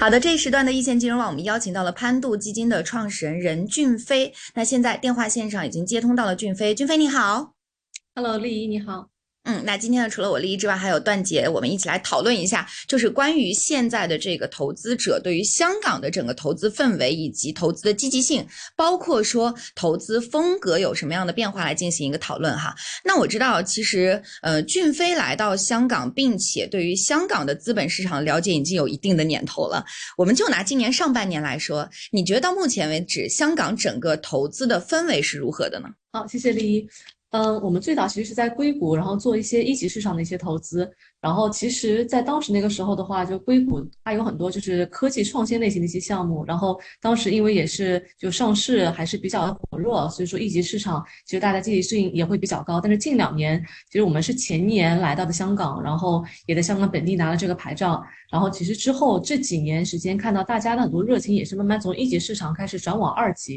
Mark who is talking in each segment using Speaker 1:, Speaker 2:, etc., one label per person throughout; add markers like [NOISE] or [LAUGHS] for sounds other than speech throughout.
Speaker 1: 好的，这一时段的一线金融网，我们邀请到了潘度基金的创始人任俊飞。那现在电话线上已经接通到了俊飞，俊飞你好
Speaker 2: ，Hello，丽怡你好。
Speaker 1: 嗯，那今天呢，除了我丽之外，还有段姐，我们一起来讨论一下，就是关于现在的这个投资者对于香港的整个投资氛围以及投资的积极性，包括说投资风格有什么样的变化，来进行一个讨论哈。那我知道，其实呃，俊飞来到香港，并且对于香港的资本市场了解已经有一定的年头了。我们就拿今年上半年来说，你觉得到目前为止，香港整个投资的氛围是如何的呢？
Speaker 2: 好，谢谢丽。嗯，我们最早其实是在硅谷，然后做一些一级市场的一些投资。然后其实，在当时那个时候的话，就硅谷它有很多就是科技创新类型的一些项目。然后当时因为也是就上市还是比较火热，所以说一级市场其实大家积极性也会比较高。但是近两年，其实我们是前年来到的香港，然后也在香港本地拿了这个牌照。然后其实之后这几年时间，看到大家的很多热情也是慢慢从一级市场开始转往二级，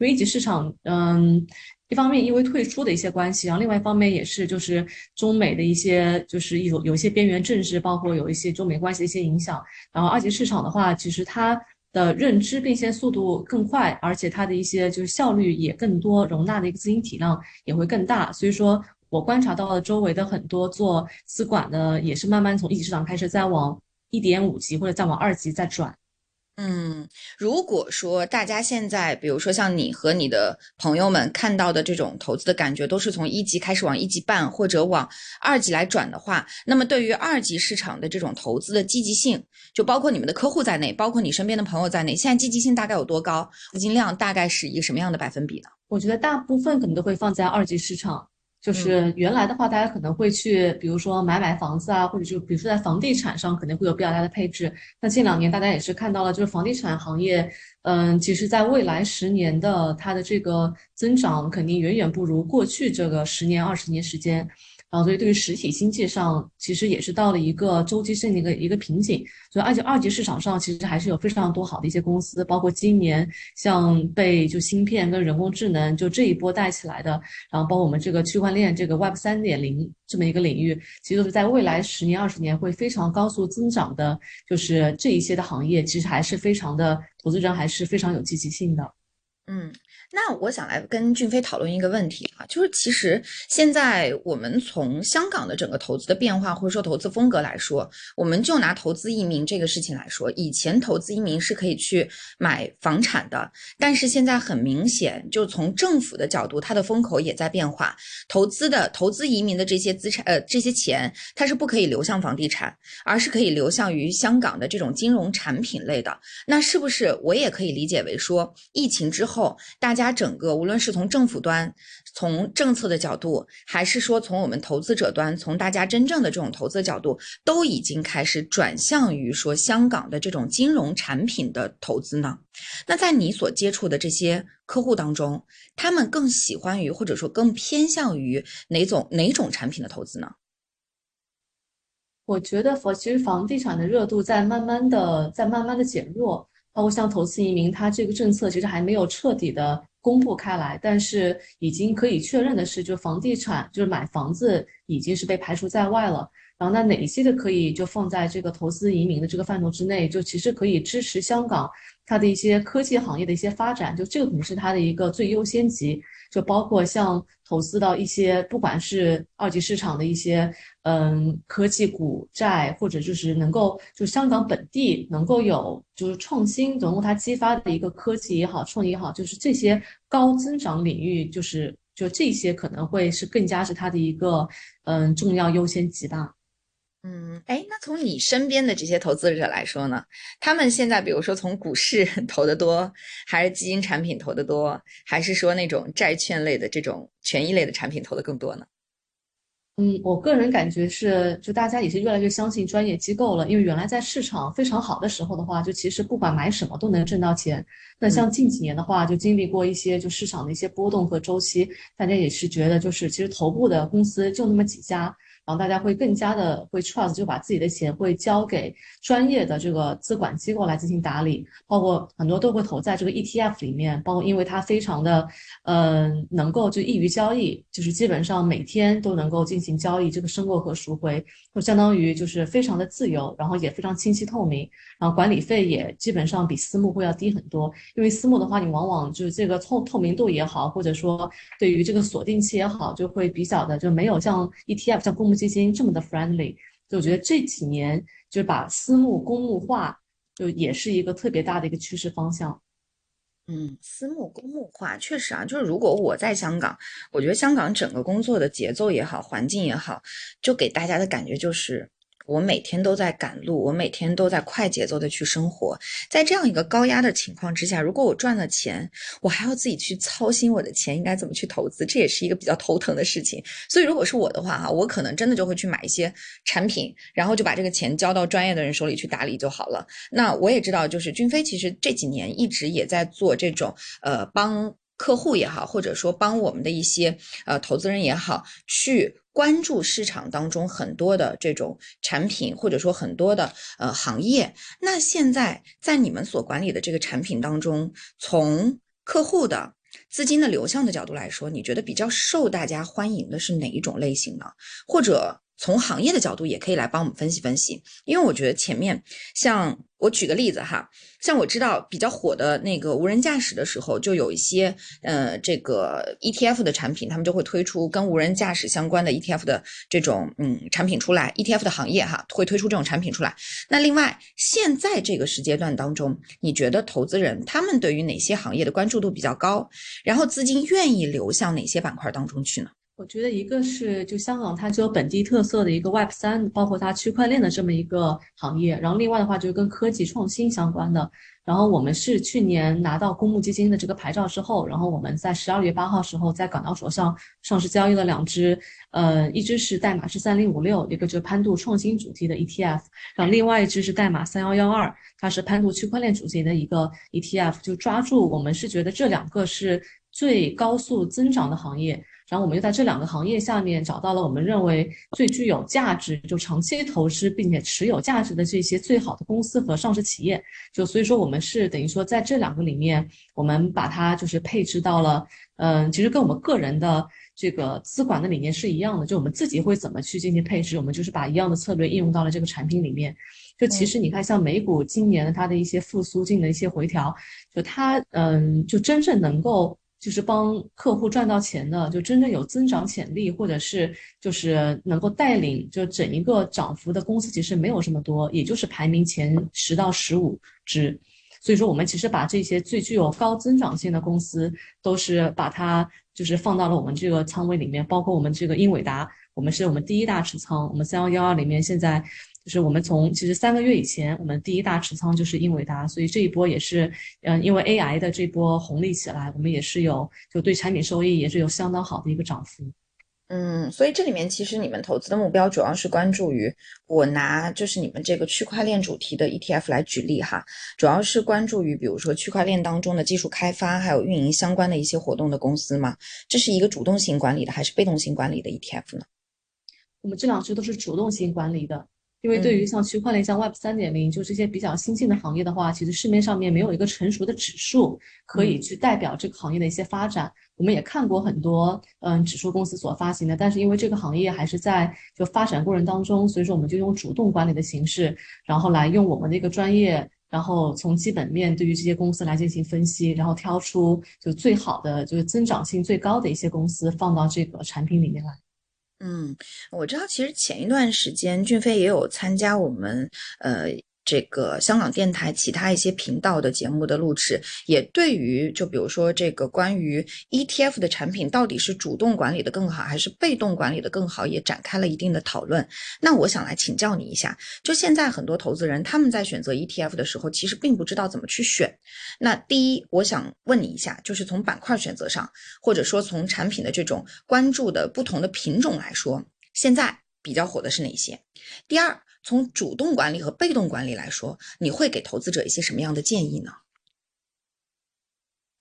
Speaker 2: 因为一级市场，嗯。一方面因为退出的一些关系，然后另外一方面也是就是中美的一些就是有有一些边缘政治，包括有一些中美关系的一些影响。然后二级市场的话，其实它的认知变现速度更快，而且它的一些就是效率也更多，容纳的一个资金体量也会更大。所以说我观察到了周围的很多做资管的，也是慢慢从一级市场开始再往一点五级或者再往二级再转。
Speaker 1: 嗯，如果说大家现在，比如说像你和你的朋友们看到的这种投资的感觉，都是从一级开始往一级半或者往二级来转的话，那么对于二级市场的这种投资的积极性，就包括你们的客户在内，包括你身边的朋友在内，现在积极性大概有多高？资金量大概是一个什么样的百分比呢？
Speaker 2: 我觉得大部分可能都会放在二级市场。就是原来的话，大家可能会去，比如说买买房子啊，或者就比如说在房地产上肯定会有比较大的配置。那近两年大家也是看到了，就是房地产行业，嗯，其实在未来十年的它的这个增长肯定远远不如过去这个十年二十年时间。然后，所以对于实体经济上，其实也是到了一个周期性的一个一个瓶颈。所以，二级二级市场上，其实还是有非常多好的一些公司，包括今年像被就芯片跟人工智能就这一波带起来的，然后包括我们这个区块链这个 Web 三点零这么一个领域，其实都是在未来十年二十年会非常高速增长的。就是这一些的行业，其实还是非常的投资人还是非常有积极性的。
Speaker 1: 嗯。那我想来跟俊飞讨论一个问题啊，就是其实现在我们从香港的整个投资的变化或者说投资风格来说，我们就拿投资移民这个事情来说，以前投资移民是可以去买房产的，但是现在很明显，就从政府的角度，它的风口也在变化，投资的投资移民的这些资产呃这些钱，它是不可以流向房地产，而是可以流向于香港的这种金融产品类的。那是不是我也可以理解为说，疫情之后后大家？整个无论是从政府端、从政策的角度，还是说从我们投资者端、从大家真正的这种投资角度，都已经开始转向于说香港的这种金融产品的投资呢？那在你所接触的这些客户当中，他们更喜欢于或者说更偏向于哪种哪种产品的投资呢？
Speaker 2: 我觉得房其实房地产的热度在慢慢的在慢慢的减弱，包括像投资移民，它这个政策其实还没有彻底的。公布开来，但是已经可以确认的是，就房地产就是买房子已经是被排除在外了。然后那哪一些的可以就放在这个投资移民的这个范畴之内，就其实可以支持香港它的一些科技行业的一些发展，就这个可能是它的一个最优先级。就包括像投资到一些不管是二级市场的一些嗯科技股债，或者就是能够就香港本地能够有就是创新，能够它激发的一个科技也好，创意也好，就是这些高增长领域，就是就这些可能会是更加是它的一个嗯重要优先级吧。
Speaker 1: 嗯，哎，那从你身边的这些投资者来说呢，他们现在比如说从股市 [LAUGHS] 投的多，还是基金产品投的多，还是说那种债券类的这种权益类的产品投的更多呢？
Speaker 2: 嗯，我个人感觉是，就大家也是越来越相信专业机构了，因为原来在市场非常好的时候的话，就其实不管买什么都能挣到钱。那像近几年的话，就经历过一些就市场的一些波动和周期，大家也是觉得就是其实头部的公司就那么几家。然后大家会更加的会 trust，就把自己的钱会交给专业的这个资管机构来进行打理，包括很多都会投在这个 ETF 里面，包括因为它非常的，嗯，能够就易于交易，就是基本上每天都能够进行交易，这个申购和赎回，就相当于就是非常的自由，然后也非常清晰透明，然后管理费也基本上比私募会要低很多，因为私募的话，你往往就是这个透透明度也好，或者说对于这个锁定期也好，就会比较的就没有像 ETF 像公募基金这么的 friendly，就我觉得这几年就是把私募公募化，就也是一个特别大的一个趋势方向。
Speaker 1: 嗯，私募公募化确实啊，就是如果我在香港，我觉得香港整个工作的节奏也好，环境也好，就给大家的感觉就是。我每天都在赶路，我每天都在快节奏的去生活，在这样一个高压的情况之下，如果我赚了钱，我还要自己去操心我的钱应该怎么去投资，这也是一个比较头疼的事情。所以，如果是我的话，哈，我可能真的就会去买一些产品，然后就把这个钱交到专业的人手里去打理就好了。那我也知道，就是君飞其实这几年一直也在做这种，呃，帮客户也好，或者说帮我们的一些呃投资人也好去。关注市场当中很多的这种产品，或者说很多的呃行业。那现在在你们所管理的这个产品当中，从客户的资金的流向的角度来说，你觉得比较受大家欢迎的是哪一种类型呢？或者？从行业的角度也可以来帮我们分析分析，因为我觉得前面像我举个例子哈，像我知道比较火的那个无人驾驶的时候，就有一些呃这个 ETF 的产品，他们就会推出跟无人驾驶相关的 ETF 的这种嗯产品出来，ETF 的行业哈会推出这种产品出来。那另外现在这个时间段当中，你觉得投资人他们对于哪些行业的关注度比较高，然后资金愿意流向哪些板块当中去呢？
Speaker 2: 我觉得一个是就香港它具有本地特色的一个 Web 三，包括它区块链的这么一个行业，然后另外的话就是跟科技创新相关的。然后我们是去年拿到公募基金的这个牌照之后，然后我们在十二月八号时候在港交所上上市交易了两只，呃，一只是代码是三零五六，一个就是潘度创新主题的 ETF，然后另外一只是代码三幺幺二，它是潘度区块链主题的一个 ETF，就抓住我们是觉得这两个是最高速增长的行业。然后我们又在这两个行业下面找到了我们认为最具有价值、就长期投资并且持有价值的这些最好的公司和上市企业。就所以说，我们是等于说在这两个里面，我们把它就是配置到了，嗯，其实跟我们个人的这个资管的理念是一样的。就我们自己会怎么去进行配置，我们就是把一样的策略应用到了这个产品里面。就其实你看，像美股今年它的一些复苏性的一些回调，就它嗯，就真正能够。就是帮客户赚到钱的，就真正有增长潜力，或者是就是能够带领就整一个涨幅的公司，其实没有这么多，也就是排名前十到十五只。所以说，我们其实把这些最具有高增长性的公司，都是把它就是放到了我们这个仓位里面，包括我们这个英伟达，我们是我们第一大持仓，我们三幺幺二里面现在。就是我们从其实三个月以前，我们第一大持仓就是英伟达，所以这一波也是，嗯，因为 AI 的这波红利起来，我们也是有就对产品收益也是有相当好的一个涨幅。
Speaker 1: 嗯，所以这里面其实你们投资的目标主要是关注于，我拿就是你们这个区块链主题的 ETF 来举例哈，主要是关注于比如说区块链当中的技术开发还有运营相关的一些活动的公司嘛，这是一个主动型管理的还是被动型管理的 ETF 呢？
Speaker 2: 我们这两只都是主动型管理的。因为对于像区块链、像 Web 三点零，就这些比较新兴的行业的话，其实市面上面没有一个成熟的指数可以去代表这个行业的一些发展。我们也看过很多嗯指数公司所发行的，但是因为这个行业还是在就发展过程当中，所以说我们就用主动管理的形式，然后来用我们的一个专业，然后从基本面对于这些公司来进行分析，然后挑出就最好的就是增长性最高的一些公司放到这个产品里面来。
Speaker 1: 嗯，我知道，其实前一段时间俊飞也有参加我们呃这个香港电台其他一些频道的节目的录制，也对于就比如说这个关于 ETF 的产品到底是主动管理的更好还是被动管理的更好，也展开了一定的讨论。那我想来请教你一下，就现在很多投资人他们在选择 ETF 的时候，其实并不知道怎么去选。那第一，我想问你一下，就是从板块选择上，或者说从产品的这种关注的不同的品种来说，现在比较火的是哪些？第二，从主动管理和被动管理来说，你会给投资者一些什么样的建议呢？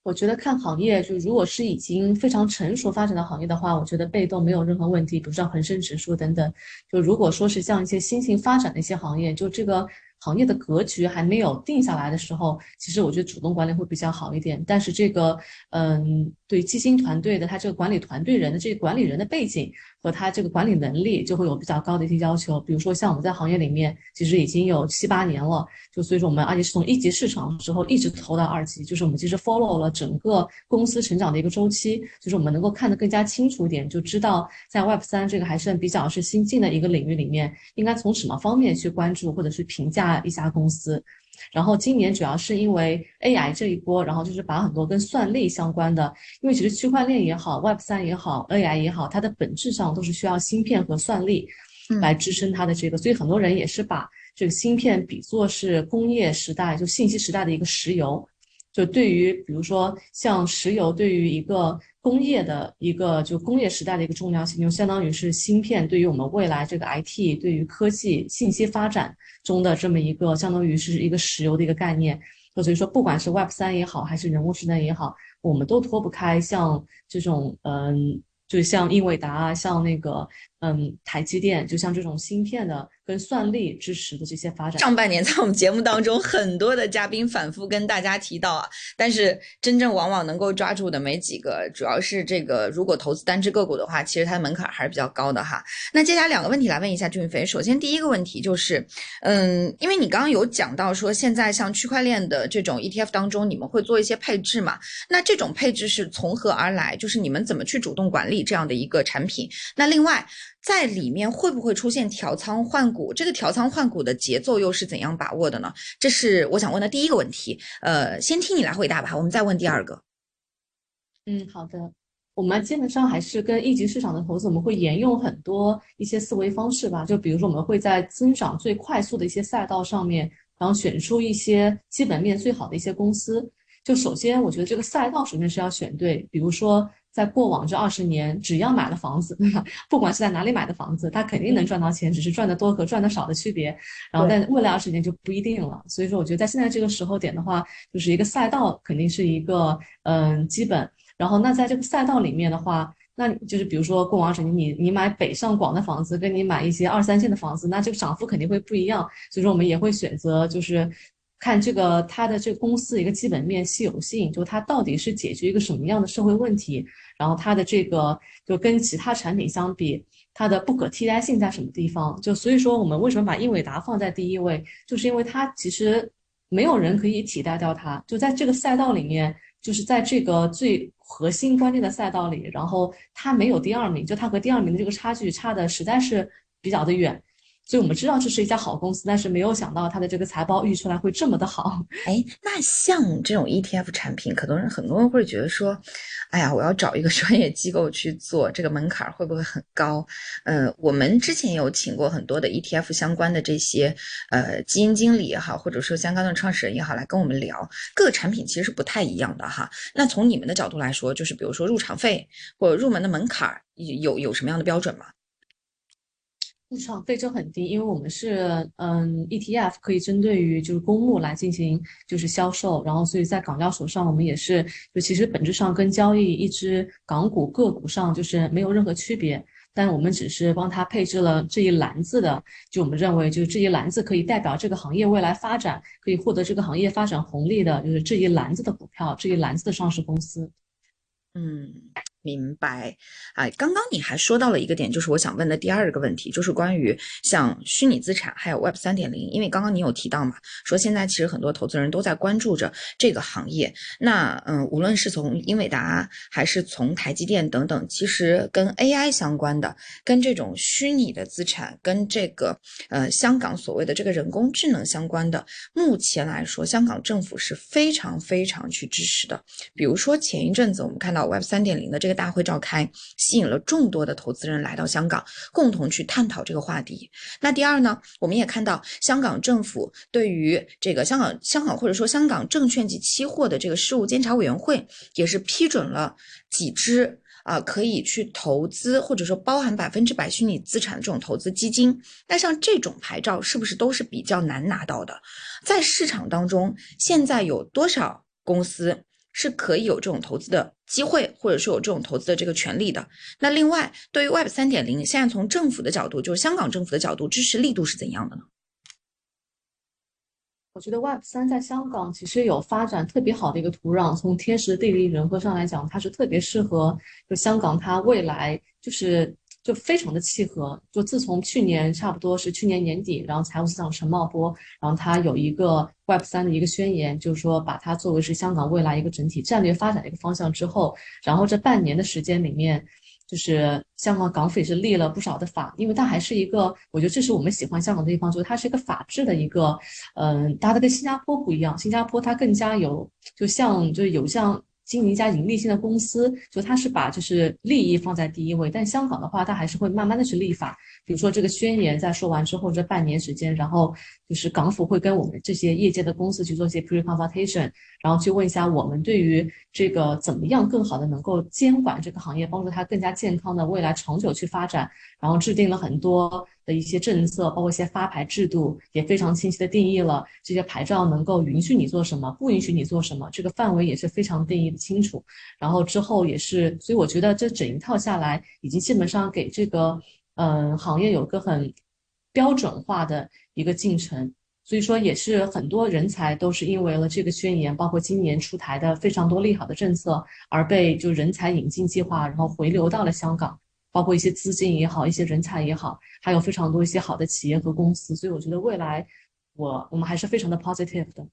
Speaker 2: 我觉得看行业，就如果是已经非常成熟发展的行业的话，我觉得被动没有任何问题，比如像恒生指数等等。就如果说是像一些新型发展的一些行业，就这个。行业的格局还没有定下来的时候，其实我觉得主动管理会比较好一点。但是这个，嗯，对基金团队的他这个管理团队人的这个管理人的背景和他这个管理能力，就会有比较高的一些要求。比如说像我们在行业里面，其实已经有七八年了，就所以说我们而且是从一级市场之后一直投到二级，就是我们其实 follow 了整个公司成长的一个周期，就是我们能够看得更加清楚一点，就知道在 Web 三这个还是比较是新进的一个领域里面，应该从什么方面去关注或者是评价。一家公司，然后今年主要是因为 AI 这一波，然后就是把很多跟算力相关的，因为其实区块链也好，Web 三也好，AI 也好，它的本质上都是需要芯片和算力来支撑它的这个，所以很多人也是把这个芯片比作是工业时代就信息时代的一个石油。就对于，比如说像石油，对于一个工业的一个就工业时代的一个重要性，就相当于是芯片对于我们未来这个 IT 对于科技信息发展中的这么一个相当于是一个石油的一个概念。所以说，不管是 Web 三也好，还是人工智能也好，我们都脱不开像这种嗯，就像英伟达啊，像那个嗯台积电，就像这种芯片的。跟算力支持的这些发展，
Speaker 1: 上半年在我们节目当中，很多的嘉宾反复跟大家提到啊，但是真正往往能够抓住的没几个，主要是这个如果投资单只个股的话，其实它的门槛还是比较高的哈。那接下来两个问题来问一下俊飞，首先第一个问题就是，嗯，因为你刚刚有讲到说现在像区块链的这种 ETF 当中，你们会做一些配置嘛？那这种配置是从何而来？就是你们怎么去主动管理这样的一个产品？那另外。在里面会不会出现调仓换股？这个调仓换股的节奏又是怎样把握的呢？这是我想问的第一个问题。呃，先听你来回答吧，我们再问第二个。
Speaker 2: 嗯，好的。我们基本上还是跟一级市场的投资，我们会沿用很多一些思维方式吧。就比如说，我们会在增长最快速的一些赛道上面，然后选出一些基本面最好的一些公司。就首先，我觉得这个赛道首先是要选对，比如说。在过往这二十年，只要买了房子，[LAUGHS] 不管是在哪里买的房子，他肯定能赚到钱，只是赚的多和赚的少的区别。然后，但未来二十年就不一定了。所以说，我觉得在现在这个时候点的话，就是一个赛道肯定是一个嗯基本。然后，那在这个赛道里面的话，那就是比如说过往二十年，你你买北上广的房子，跟你买一些二三线的房子，那这个涨幅肯定会不一样。所以说，我们也会选择就是。看这个它的这个公司一个基本面稀有性，就它到底是解决一个什么样的社会问题，然后它的这个就跟其他产品相比，它的不可替代性在什么地方？就所以说我们为什么把英伟达放在第一位，就是因为它其实没有人可以替代掉它，就在这个赛道里面，就是在这个最核心关键的赛道里，然后它没有第二名，就它和第二名的这个差距差的实在是比较的远。所以我们知道这是一家好公司，但是没有想到它的这个财报预出来会这么的好。[LAUGHS]
Speaker 1: 哎，那像这种 ETF 产品，可能人很多人会觉得说，哎呀，我要找一个专业机构去做，这个门槛会不会很高？呃，我们之前有请过很多的 ETF 相关的这些呃基金经理也好，或者说相关的创始人也好，来跟我们聊，各个产品其实是不太一样的哈。那从你们的角度来说，就是比如说入场费或者入门的门槛有有什么样的标准吗？
Speaker 2: 入场费就很低，因为我们是嗯 ETF 可以针对于就是公募来进行就是销售，然后所以在港交所上我们也是就其实本质上跟交易一只港股个股上就是没有任何区别，但我们只是帮他配置了这一篮子的，就我们认为就是这一篮子可以代表这个行业未来发展，可以获得这个行业发展红利的，就是这一篮子的股票，这一篮子的上市公司，
Speaker 1: 嗯。明白，啊，刚刚你还说到了一个点，就是我想问的第二个问题，就是关于像虚拟资产还有 Web 三点零，因为刚刚你有提到嘛，说现在其实很多投资人都在关注着这个行业。那嗯，无论是从英伟达还是从台积电等等，其实跟 AI 相关的，跟这种虚拟的资产，跟这个呃香港所谓的这个人工智能相关的，目前来说，香港政府是非常非常去支持的。比如说前一阵子我们看到 Web 三点零的这个。大会召开，吸引了众多的投资人来到香港，共同去探讨这个话题。那第二呢，我们也看到香港政府对于这个香港、香港或者说香港证券及期货的这个事务监察委员会，也是批准了几支啊可以去投资或者说包含百分之百虚拟资产的这种投资基金。那像这种牌照是不是都是比较难拿到的？在市场当中，现在有多少公司？是可以有这种投资的机会，或者是有这种投资的这个权利的。那另外，对于 Web 三点零，现在从政府的角度，就是香港政府的角度，支持力度是怎样的呢？
Speaker 2: 我觉得 Web 三在香港其实有发展特别好的一个土壤，从天时地利人和上来讲，它是特别适合就香港它未来就是就非常的契合。就自从去年差不多是去年年底，然后财务司长陈茂波，然后他有一个 Web 三的一个宣言，就是说把它作为是香港未来一个整体战略发展的一个方向之后，然后这半年的时间里面。就是香港港府也是立了不少的法，因为它还是一个，我觉得这是我们喜欢香港的地方，就是它是一个法治的一个，嗯，它的跟新加坡不一样，新加坡它更加有，就像就是有像。经营一家盈利性的公司，就他是把就是利益放在第一位。但香港的话，他还是会慢慢的去立法。比如说这个宣言在说完之后，这半年时间，然后就是港府会跟我们这些业界的公司去做一些 pre consultation，然后去问一下我们对于这个怎么样更好的能够监管这个行业，帮助它更加健康的未来长久去发展，然后制定了很多。的一些政策，包括一些发牌制度，也非常清晰的定义了这些牌照能够允许你做什么，不允许你做什么，这个范围也是非常定义的清楚。然后之后也是，所以我觉得这整一套下来，已经基本上给这个嗯行业有个很标准化的一个进程。所以说，也是很多人才都是因为了这个宣言，包括今年出台的非常多利好的政策，而被就人才引进计划，然后回流到了香港。包括一些资金也好，一些人才也好，还有非常多一些好的企业和公司，所以我觉得未来我我们还是非常的 positive 的。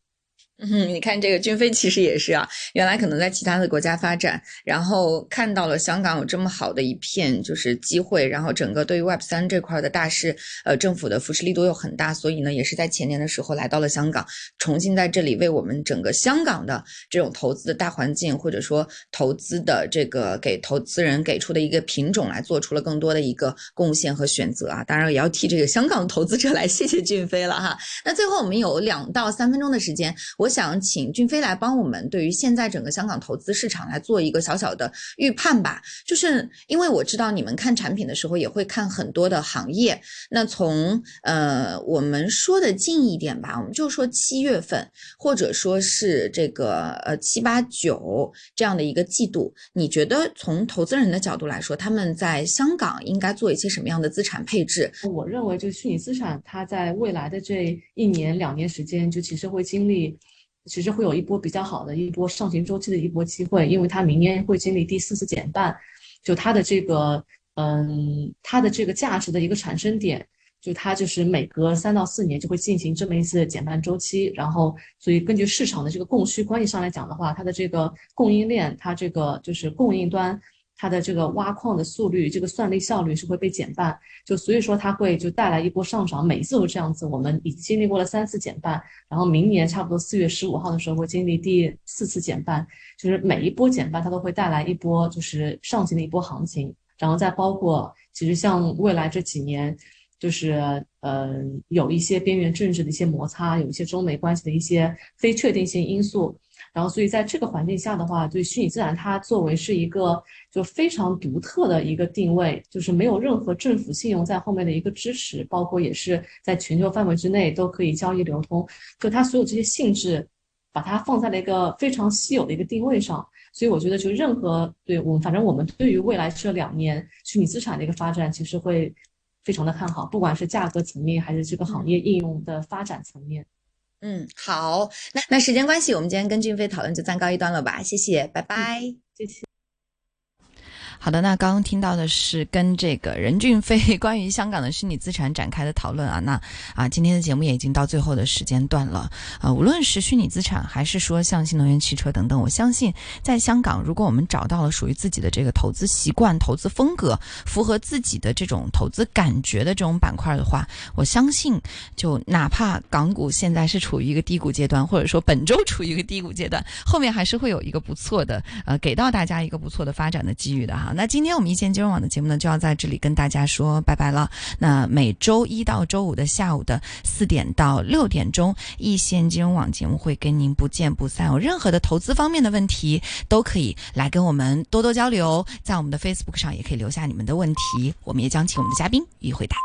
Speaker 1: 嗯，[LAUGHS] 你看这个君飞其实也是啊，原来可能在其他的国家发展，然后看到了香港有这么好的一片就是机会，然后整个对于 Web 三这块的大势，呃，政府的扶持力度又很大，所以呢，也是在前年的时候来到了香港，重新在这里为我们整个香港的这种投资的大环境，或者说投资的这个给投资人给出的一个品种来做出了更多的一个贡献和选择啊，当然也要替这个香港投资者来谢谢俊飞了哈。那最后我们有两到三分钟的时间，我。想请俊飞来帮我们，对于现在整个香港投资市场来做一个小小的预判吧。就是因为我知道你们看产品的时候也会看很多的行业。那从呃我们说的近一点吧，我们就说七月份，或者说是这个呃七八九这样的一个季度，你觉得从投资人的角度来说，他们在香港应该做一些什么样的资产配置？
Speaker 2: 我认为，就虚拟资产，它在未来的这一年两年时间，就其实会经历。其实会有一波比较好的一波上行周期的一波机会，因为它明年会经历第四次减半，就它的这个，嗯，它的这个价值的一个产生点，就它就是每隔三到四年就会进行这么一次减半周期，然后所以根据市场的这个供需关系上来讲的话，它的这个供应链，它这个就是供应端。它的这个挖矿的速率，这个算力效率是会被减半，就所以说它会就带来一波上涨，每一次都这样子。我们已经经历过了三次减半，然后明年差不多四月十五号的时候会经历第四次减半，就是每一波减半它都会带来一波就是上行的一波行情，然后再包括其实像未来这几年，就是呃有一些边缘政治的一些摩擦，有一些中美关系的一些非确定性因素。然后，所以在这个环境下的话，对虚拟资产它作为是一个就非常独特的一个定位，就是没有任何政府信用在后面的一个支持，包括也是在全球范围之内都可以交易流通，就它所有这些性质，把它放在了一个非常稀有的一个定位上。所以我觉得，就任何对我们，反正我们对于未来这两年虚拟资产的一个发展，其实会非常的看好，不管是价格层面还是这个行业应用的发展层面。
Speaker 1: 嗯，好，那那时间关系，我们今天跟俊飞讨论就暂告一段落吧，谢谢，拜拜，
Speaker 2: 谢谢。
Speaker 1: 好的，那刚刚听到的是跟这个任俊飞 [LAUGHS] 关于香港的虚拟资产展开的讨论啊，那啊，今天的节目也已经到最后的时间段了啊。无论是虚拟资产，还是说像新能源汽车等等，我相信在香港，如果我们找到了属于自己的这个投资习惯、投资风格，符合自己的这种投资感觉的这种板块的话，我相信就哪怕港股现在是处于一个低谷阶段，或者说本周处于一个低谷阶段，后面还是会有一个不错的呃，给到大家一个不错的发展的机遇的哈。那今天我们一线金融网的节目呢，就要在这里跟大家说拜拜了。那每周一到周五的下午的四点到六点钟，一线金融网节目会跟您不见不散。有任何的投资方面的问题，都可以来跟我们多多交流，在我们的 Facebook 上也可以留下你们的问题，我们也将请我们的嘉宾予以回答。